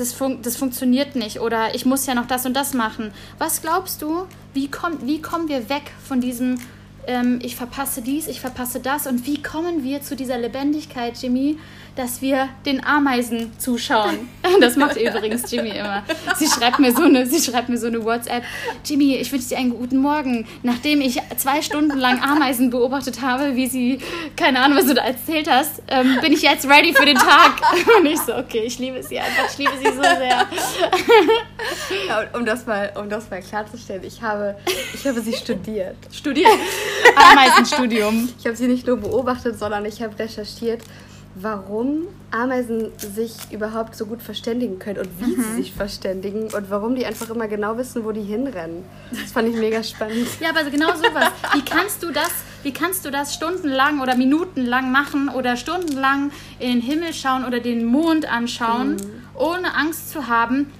das, fun das funktioniert nicht oder ich muss ja noch das und das machen. Was glaubst du, wie, komm, wie kommen wir weg von diesem, ähm, ich verpasse dies, ich verpasse das und wie kommen wir zu dieser Lebendigkeit, Jimmy, dass wir den Ameisen zuschauen. Das macht übrigens Jimmy immer. Sie schreibt mir so eine, sie schreibt mir so eine WhatsApp. Jimmy, ich wünsche dir einen guten Morgen. Nachdem ich zwei Stunden lang Ameisen beobachtet habe, wie sie, keine Ahnung, was du da erzählt hast, ähm, bin ich jetzt ready für den Tag. Und ich so, okay, ich liebe sie einfach, ich liebe sie so sehr. Ja, um das mal, um das mal klarzustellen, ich habe, ich habe sie studiert. Studiert? Ameisenstudium. Ich habe sie nicht nur beobachtet, sondern ich habe recherchiert warum Ameisen sich überhaupt so gut verständigen können und wie mhm. sie sich verständigen und warum die einfach immer genau wissen, wo die hinrennen. Das fand ich mega spannend. Ja, aber genau sowas. Wie kannst du das, wie kannst du das stundenlang oder minutenlang machen oder stundenlang in den Himmel schauen oder den Mond anschauen, mhm. ohne Angst zu haben,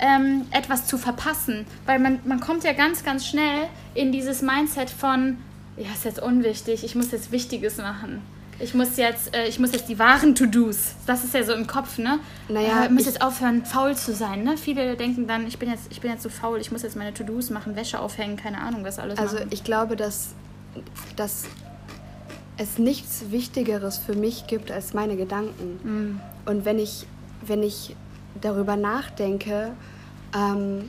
ähm, etwas zu verpassen? Weil man, man kommt ja ganz, ganz schnell in dieses Mindset von, ja, ist jetzt unwichtig, ich muss jetzt Wichtiges machen ich muss jetzt, äh, ich muss jetzt die wahren To-Dos. Das ist ja so im Kopf, ne? Naja, äh, ich muss jetzt aufhören, faul zu sein, ne? Viele denken dann, ich bin jetzt, ich bin jetzt so faul, ich muss jetzt meine To-Dos machen, Wäsche aufhängen, keine Ahnung, was alles. Also machen. ich glaube, dass, dass es nichts Wichtigeres für mich gibt als meine Gedanken. Mhm. Und wenn ich, wenn ich darüber nachdenke, ähm,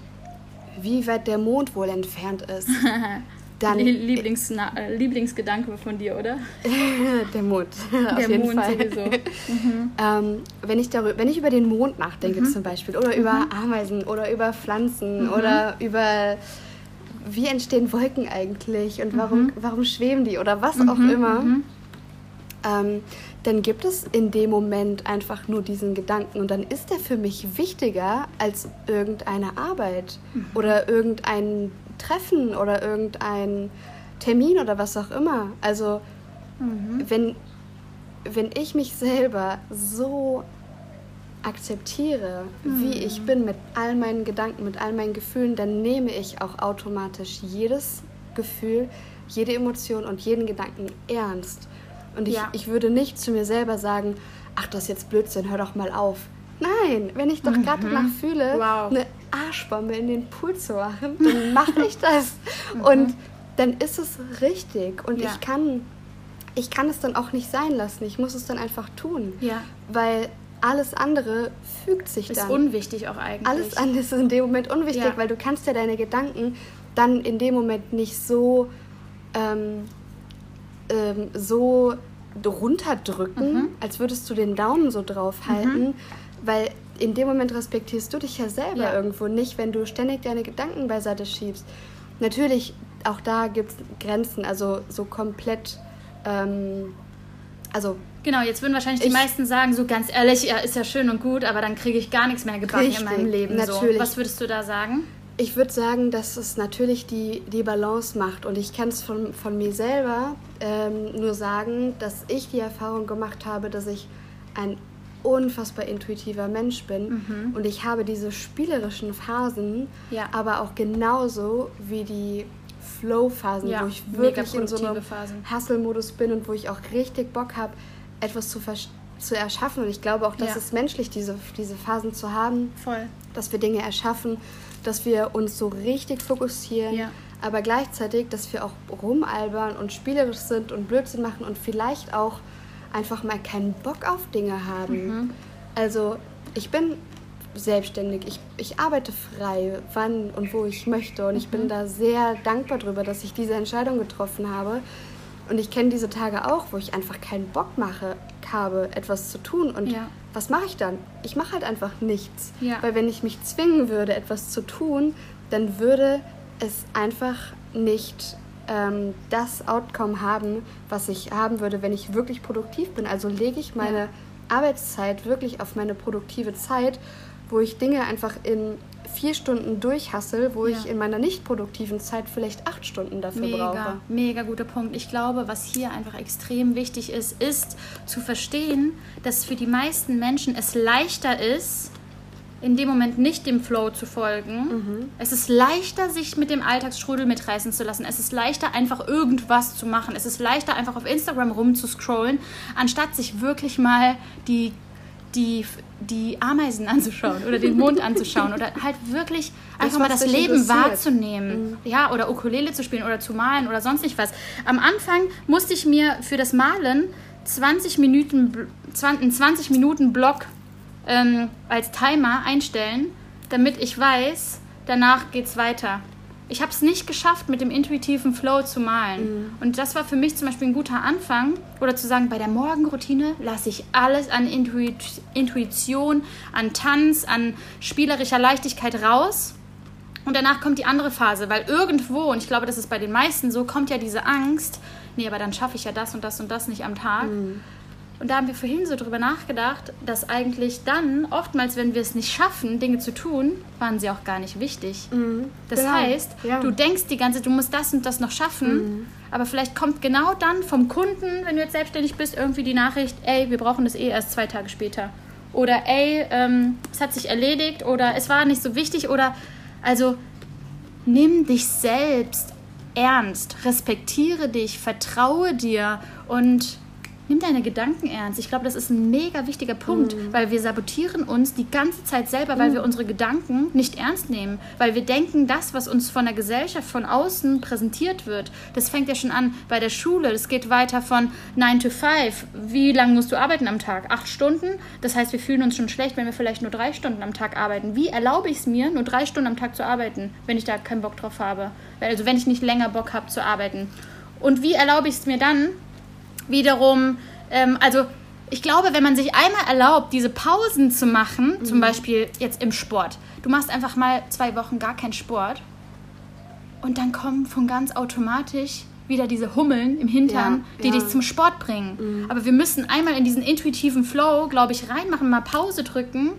wie weit der Mond wohl entfernt ist, Dann, Lieblings, äh, Lieblingsgedanke von dir, oder? der Mond. Der auf jeden Mond Fall. sowieso. Mhm. Ähm, wenn, ich darüber, wenn ich über den Mond nachdenke mhm. zum Beispiel, oder über mhm. Ameisen, oder über Pflanzen, mhm. oder über wie entstehen Wolken eigentlich und warum, mhm. warum schweben die oder was auch mhm. immer, ähm, dann gibt es in dem Moment einfach nur diesen Gedanken und dann ist der für mich wichtiger als irgendeine Arbeit oder irgendein Treffen oder irgendein Termin oder was auch immer. Also mhm. wenn, wenn ich mich selber so akzeptiere, mhm. wie ich bin mit all meinen Gedanken, mit all meinen Gefühlen, dann nehme ich auch automatisch jedes Gefühl, jede Emotion und jeden Gedanken ernst. Und ich, ja. ich würde nicht zu mir selber sagen, ach, das ist jetzt Blödsinn, hör doch mal auf. Nein, wenn ich doch mhm. gerade danach fühle, wow. eine Arschbombe in den Pool zu machen, dann mache ich das. Mhm. Und dann ist es richtig. Und ja. ich kann ich kann es dann auch nicht sein lassen. Ich muss es dann einfach tun. Ja. Weil alles andere fügt sich ist dann. Ist unwichtig auch eigentlich. Alles andere ist in dem Moment unwichtig, ja. weil du kannst ja deine Gedanken dann in dem Moment nicht so ähm, ähm, so runterdrücken, mhm. als würdest du den Daumen so drauf halten, mhm. Weil in dem Moment respektierst du dich ja selber ja. irgendwo nicht, wenn du ständig deine Gedanken beiseite schiebst. Natürlich, auch da gibt es Grenzen, also so komplett, ähm, also Genau, jetzt würden wahrscheinlich die meisten sagen, so ganz ehrlich, ja, ist ja schön und gut, aber dann kriege ich gar nichts mehr gebacken richtig, in meinem Leben. Natürlich. So. Was würdest du da sagen? Ich würde sagen, dass es natürlich die, die Balance macht. Und ich kann es von, von mir selber ähm, nur sagen, dass ich die Erfahrung gemacht habe, dass ich ein unfassbar intuitiver Mensch bin mhm. und ich habe diese spielerischen Phasen, ja. aber auch genauso wie die Flow-Phasen, ja, wo ich wirklich in so einem Hustle-Modus bin und wo ich auch richtig Bock habe, etwas zu, zu erschaffen. Und ich glaube auch, dass ja. es menschlich diese, diese Phasen zu haben. Voll. dass wir Dinge erschaffen, dass wir uns so richtig fokussieren, Ja. aber gleichzeitig, dass wir auch rumalbern und spielerisch sind und Blödsinn machen und vielleicht auch einfach mal keinen Bock auf Dinge haben. Also ich bin selbstständig, ich, ich arbeite frei, wann und wo ich möchte und ich bin da sehr dankbar darüber, dass ich diese Entscheidung getroffen habe. Und ich kenne diese Tage auch, wo ich einfach keinen Bock mache, habe, etwas zu tun. Und Ja. was mache ich dann? Ich mache halt einfach nichts. Ja. Weil wenn ich mich zwingen würde, etwas zu tun, dann würde es einfach nicht ähm, das Outcome haben, was ich haben würde, wenn ich wirklich produktiv bin. Also lege ich meine Ja. Arbeitszeit wirklich auf meine produktive Zeit, wo ich Dinge einfach in vier Stunden durchhassel, wo ich Ja. in meiner nicht produktiven Zeit vielleicht acht Stunden dafür Mega, brauche. mega guter Punkt. Ich glaube, was hier einfach extrem wichtig ist, ist zu verstehen, dass für die meisten Menschen es leichter ist, in dem Moment nicht dem Flow zu folgen. Es ist leichter, sich mit dem Alltagsstrudel mitreißen zu lassen. Es ist leichter, einfach irgendwas zu machen. Es ist leichter, einfach auf Instagram rumzuscrollen, anstatt sich wirklich mal die, die, die Ameisen anzuschauen oder den Mond anzuschauen oder halt wirklich einfach mal was das Leben wahrzunehmen. Ja, oder Ukulele zu spielen oder zu malen oder sonst nicht was. Am Anfang musste ich mir für das Malen 20 Minuten, Bl- 20, einen 20 Minuten Block ähm, als Timer einstellen, damit ich weiß, danach geht's weiter. Ich habe es nicht geschafft, mit dem intuitiven Flow zu malen. Und das war für mich zum Beispiel ein guter Anfang. Oder zu sagen, bei der Morgenroutine lasse ich alles an Intuit Intuition, an Tanz, an spielerischer Leichtigkeit raus. Und danach kommt die andere Phase, weil irgendwo, und ich glaube, das ist bei den meisten so, kommt ja diese Angst, nee, aber dann schaffe ich ja das und das und das nicht am Tag. Und da haben wir vorhin so drüber nachgedacht, dass eigentlich dann, oftmals, wenn wir es nicht schaffen, Dinge zu tun, waren sie auch gar nicht wichtig. Das Genau, heißt, ja. du denkst die ganze Zeit, du musst das und das noch schaffen, aber vielleicht kommt genau dann vom Kunden, wenn du jetzt selbstständig bist, irgendwie die Nachricht, ey, wir brauchen das eh erst zwei Tage später. Oder ey, ähm, es hat sich erledigt oder es war nicht so wichtig oder also nimm dich selbst ernst, respektiere dich, vertraue dir und nimm deine Gedanken ernst. Ich glaube, das ist ein mega wichtiger Punkt, weil wir sabotieren uns die ganze Zeit selber, weil wir unsere Gedanken nicht ernst nehmen, weil wir denken, das, was uns von der Gesellschaft von außen präsentiert wird, das fängt ja schon an bei der Schule, das geht weiter von 9 to 5. Wie lange musst du arbeiten am Tag? Acht Stunden? Das heißt, wir fühlen uns schon schlecht, wenn wir vielleicht nur drei Stunden am Tag arbeiten. Wie erlaube ich es mir, nur drei Stunden am Tag zu arbeiten, wenn ich da keinen Bock drauf habe? Also wenn ich nicht länger Bock habe zu arbeiten. Und wie erlaube ich es mir dann, wiederum, ähm, also ich glaube, wenn man sich einmal erlaubt, diese Pausen zu machen, zum Beispiel jetzt im Sport, du machst einfach mal zwei Wochen gar keinen Sport und dann kommen von ganz automatisch wieder diese Hummeln im Hintern, Ja, die ja. dich zum Sport bringen. Aber wir müssen einmal in diesen intuitiven Flow, glaube ich, reinmachen, mal Pause drücken,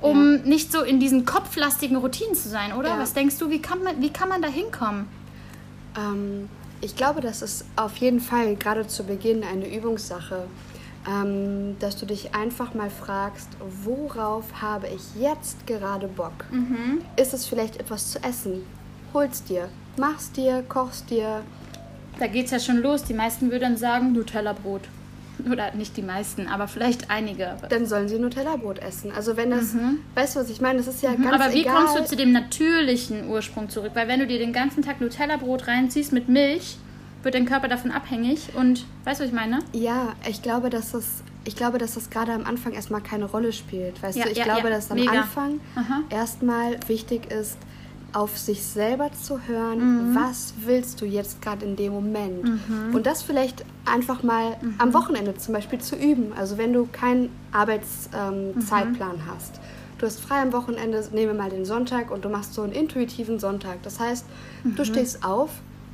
um nicht so in diesen kopflastigen Routinen zu sein, oder? Ja. Was denkst du, wie kann man, wie kann man da hinkommen? Ähm, ich glaube, das ist auf jeden Fall gerade zu Beginn eine Übungssache, ähm, dass du dich einfach mal fragst, worauf habe ich jetzt gerade Bock? Ist es vielleicht etwas zu essen? Hol's dir, mach's dir, kochst dir. Da geht es ja schon los. Die meisten würden sagen Nutella-Brot. Oder nicht die meisten, aber vielleicht einige. Dann sollen sie Nutella-Brot essen. Also wenn das, weißt du, was ich meine? Das ist ja ganz Mhm. aber wie egal. kommst du zu dem natürlichen Ursprung zurück? Weil wenn du dir den ganzen Tag Nutella-Brot reinziehst mit Milch, wird dein Körper davon abhängig. Und weißt du, was ich meine? Ja, ich glaube, dass das, ich glaube, dass das gerade am Anfang erstmal keine Rolle spielt. Weißt Ja, du, ich ja, glaube, ja, dass am mega. Anfang Aha. erstmal wichtig ist, auf sich selber zu hören, Mhm. was willst du jetzt gerade in dem Moment? Mhm. Und das vielleicht einfach mal am Wochenende zum Beispiel zu üben. Also wenn du keinen Arbeitszeitplan ähm, Zeitplan hast. Du hast frei am Wochenende, nehme mal den Sonntag und du machst so einen intuitiven Sonntag. Das heißt, Mhm. du stehst auf,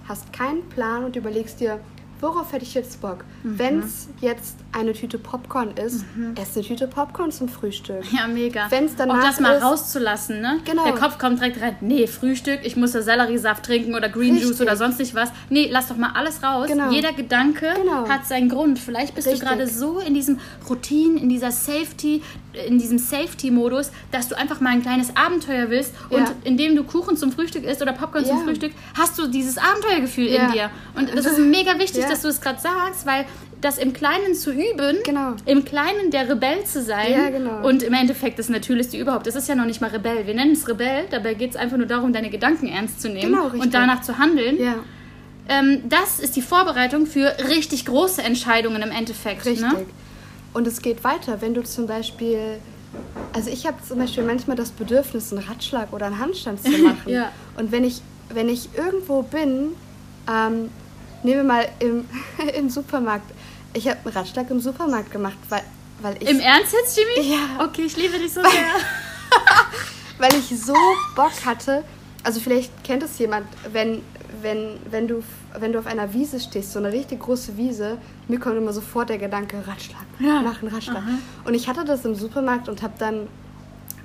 hast keinen Plan und überlegst dir, worauf hätte ich jetzt Bock? Mhm. Wenn es jetzt eine Tüte Popcorn ist, ess eine Tüte Popcorn zum Frühstück. Ja, mega. Wenn's danach Auch das mal ist- rauszulassen, ne? Genau. Der Kopf kommt direkt rein. Nee, Frühstück, ich muss ja Selleriesaft trinken oder Green Richtig. Juice oder sonst nicht was. Nee, lass doch mal alles raus. Genau. Jeder Gedanke Genau. hat seinen Grund. Vielleicht bist Richtig. du gerade so in diesem Routine, in dieser Safety, in diesem Safety-Modus, dass du einfach mal ein kleines Abenteuer willst und Ja. indem du Kuchen zum Frühstück isst oder Popcorn zum Ja. Frühstück, hast du dieses Abenteuergefühl Ja. in dir. Und das ist mega wichtig, Ja. dass du es gerade sagst, weil das im Kleinen zu üben, Genau. im Kleinen der Rebell zu sein. Ja, genau. Und im Endeffekt das Natürlichste überhaupt. Das ist ja noch nicht mal Rebell. Wir nennen es Rebell, dabei geht es einfach nur darum, deine Gedanken ernst zu nehmen Genau, und danach zu handeln. Ja, Ähm, das ist die Vorbereitung für richtig große Entscheidungen im Endeffekt. richtig. Ne? Und es geht weiter, wenn du zum Beispiel. Also ich habe zum Beispiel manchmal das Bedürfnis, einen Ratschlag oder einen Handstand zu machen. Ja. Und wenn ich, wenn ich irgendwo bin, ähm, nehmen wir mal im, im Supermarkt. Ich habe einen Ratschlag im Supermarkt gemacht, weil, weil ich Im Ernst jetzt, Jimmy? Ja. Okay, ich liebe dich so sehr. weil ich so Bock hatte. Also vielleicht kennt es jemand, wenn, wenn, wenn, du, wenn du auf einer Wiese stehst, so eine richtig große Wiese, mir kommt immer sofort der Gedanke, Ratschlag, Ja. machen Ratschlag. Aha. Und ich hatte das im Supermarkt und habe dann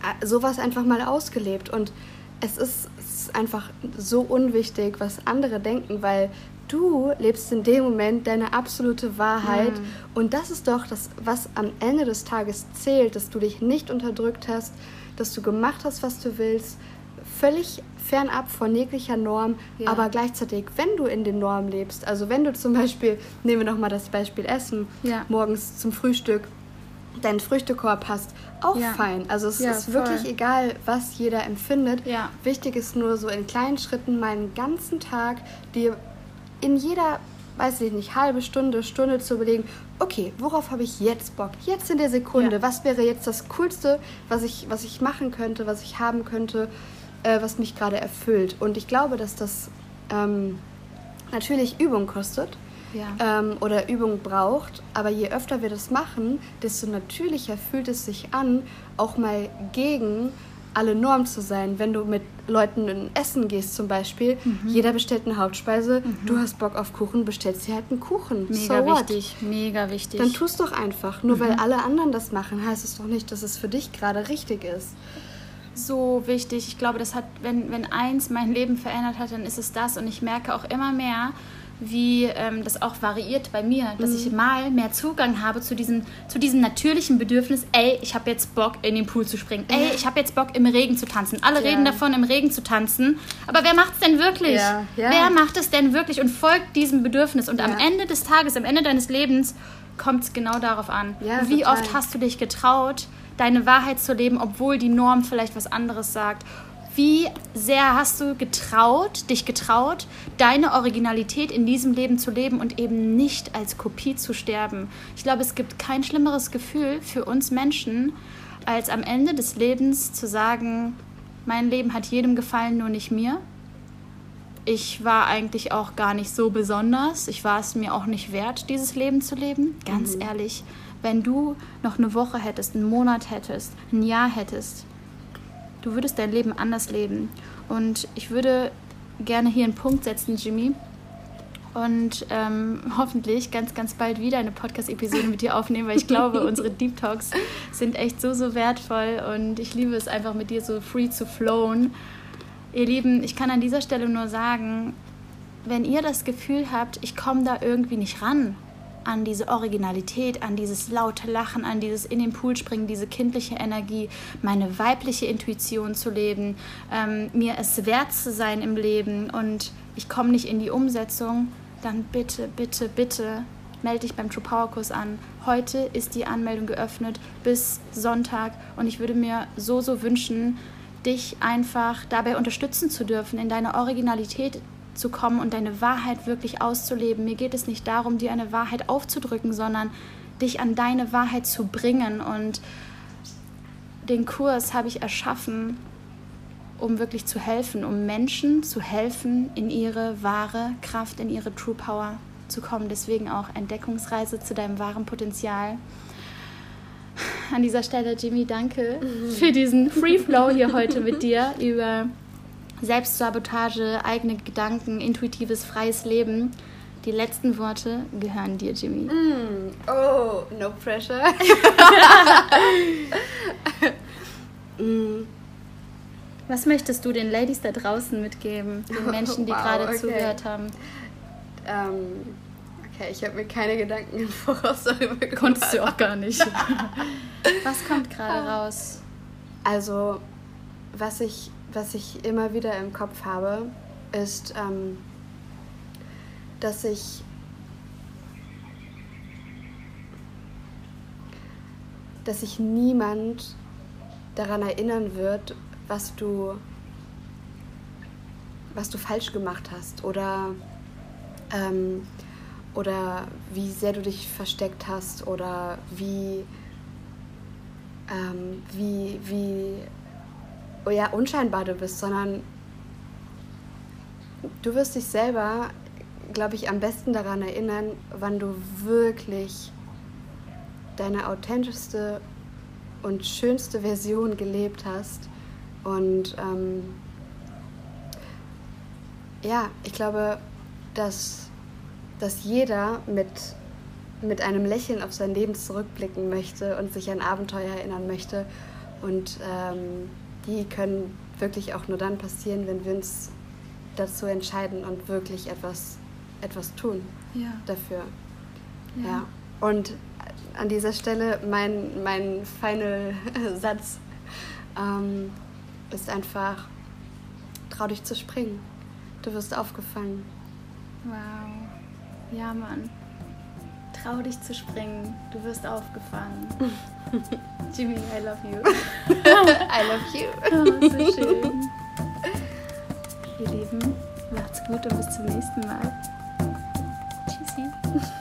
äh, sowas einfach mal ausgelebt. Und es ist, es ist einfach so unwichtig, was andere denken, weil du lebst in dem Moment deine absolute Wahrheit. Mhm. Und das ist doch das, was am Ende des Tages zählt, dass du dich nicht unterdrückt hast, dass du gemacht hast, was du willst, völlig fernab von jeglicher Norm, Ja. aber gleichzeitig, wenn du in den Normen lebst, also wenn du zum Beispiel, nehmen wir nochmal das Beispiel Essen, Ja. morgens zum Frühstück deinen Früchtekorb hast, auch Ja. fein. Also es Ja, ist voll. wirklich egal, was jeder empfindet. Ja. Wichtig ist nur so in kleinen Schritten meinen ganzen Tag dir in jeder, weiß ich nicht, halbe Stunde, Stunde zu überlegen, okay, worauf habe ich jetzt Bock? Jetzt in der Sekunde. Ja. Was wäre jetzt das Coolste, was ich, was ich machen könnte, was ich haben könnte, äh, was mich gerade erfüllt? Und ich glaube, dass das ähm, natürlich Übung kostet Ja. ähm, oder Übung braucht. Aber je öfter wir das machen, desto natürlicher fühlt es sich an, auch mal gegen alle Normen zu sein. Wenn du mit Leuten in Essen gehst zum Beispiel, Mhm. jeder bestellt eine Hauptspeise, du hast Bock auf Kuchen, bestellst dir halt einen Kuchen. Mega so what? wichtig, mega wichtig. Dann tust doch einfach. Nur Mhm. weil alle anderen das machen, heißt es doch nicht, dass es für dich gerade richtig ist. so wichtig. Ich glaube, das hat, wenn, wenn eins mein Leben verändert hat, dann ist es das. Und ich merke auch immer mehr, wie ähm, das auch variiert bei mir, dass ich mal mehr Zugang habe zu diesem, zu diesem natürlichen Bedürfnis, ey, ich habe jetzt Bock, in den Pool zu springen. Ey, ich habe jetzt Bock, im Regen zu tanzen. Alle Ja. reden davon, im Regen zu tanzen. Aber wer macht es denn wirklich? Ja. Wer macht es denn wirklich und folgt diesem Bedürfnis? Und am. Ende des Tages, am Ende deines Lebens, kommt es genau darauf an. Wie total. oft hast du dich getraut, deine Wahrheit zu leben, obwohl die Norm vielleicht was anderes sagt? Wie sehr hast du getraut, dich getraut, deine Originalität in diesem Leben zu leben und eben nicht als Kopie zu sterben? Ich glaube, es gibt kein schlimmeres Gefühl für uns Menschen, als am Ende des Lebens zu sagen, mein Leben hat jedem gefallen, nur nicht mir. Ich war eigentlich auch gar nicht so besonders. Ich war es mir auch nicht wert, dieses Leben zu leben. Ganz ehrlich, wenn du noch eine Woche hättest, einen Monat hättest, ein Jahr hättest, du würdest dein Leben anders leben. Und ich würde gerne hier einen Punkt setzen, Jimmy. Und ähm, hoffentlich ganz, ganz bald wieder eine Podcast-Episode mit dir aufnehmen, weil ich glaube, unsere Deep Talks sind echt so, so wertvoll und ich liebe es einfach mit dir so free zu flowen. Ihr Lieben, ich kann an dieser Stelle nur sagen, wenn ihr das Gefühl habt, ich komme da irgendwie nicht ran an diese Originalität, an dieses laute Lachen, an dieses in den Pool springen, diese kindliche Energie, meine weibliche Intuition zu leben, ähm, mir es wert zu sein im Leben. Und ich komme nicht in die Umsetzung, dann bitte, bitte, bitte melde dich beim True Power Kurs an. Heute ist die Anmeldung geöffnet bis Sonntag. Und ich würde mir so, so wünschen, dich einfach dabei unterstützen zu dürfen, in deine Originalität zu kommen und deine Wahrheit wirklich auszuleben. Mir geht es nicht darum, dir eine Wahrheit aufzudrücken, sondern dich an deine Wahrheit zu bringen. Und den Kurs habe ich erschaffen, um wirklich zu helfen, um Menschen zu helfen, in ihre wahre Kraft, in ihre True Power zu kommen. Deswegen auch Entdeckungsreise zu deinem wahren Potenzial. An dieser Stelle, Jimmy, danke für diesen Free Flow hier heute mit dir über Selbstsabotage, eigene Gedanken, intuitives, freies Leben. Die letzten Worte gehören dir, Jimmy. Mm, oh, no pressure. mm, Was möchtest du den Ladies da draußen mitgeben, den Menschen, die Wow, gerade okay. zugehört haben? ähm, okay, ich habe mir keine Gedanken im Voraus darüber gemacht. Konntest du auch gar nicht. Was kommt gerade raus? Also, was ich, was ich immer wieder im Kopf habe, ist, ähm, dass ich dass sich niemand daran erinnern wird, was du, was du falsch gemacht hast oder, ähm, oder wie sehr du dich versteckt hast oder wie, ähm, wie, wie ja, unscheinbar du bist, sondern du wirst dich selber, glaube ich, am besten daran erinnern, wann du wirklich deine authentischste und schönste Version gelebt hast. Und ähm, ja, ich glaube, dass, dass jeder mit, mit einem Lächeln auf sein Leben zurückblicken möchte und sich an Abenteuer erinnern möchte. Und ähm, die können wirklich auch nur dann passieren, wenn wir uns dazu entscheiden und wirklich etwas, etwas tun ja. dafür. Ja. ja. Und an dieser Stelle mein, mein final Satz ähm, ist einfach, trau dich zu springen. Du wirst aufgefangen. Wow. Ja, Mann. Trau dich zu springen. Du wirst aufgefangen. Jimmy, I love you. I love you. Oh, so schön. Ihr Lieben, macht's gut und bis zum nächsten Mal. Tschüssi.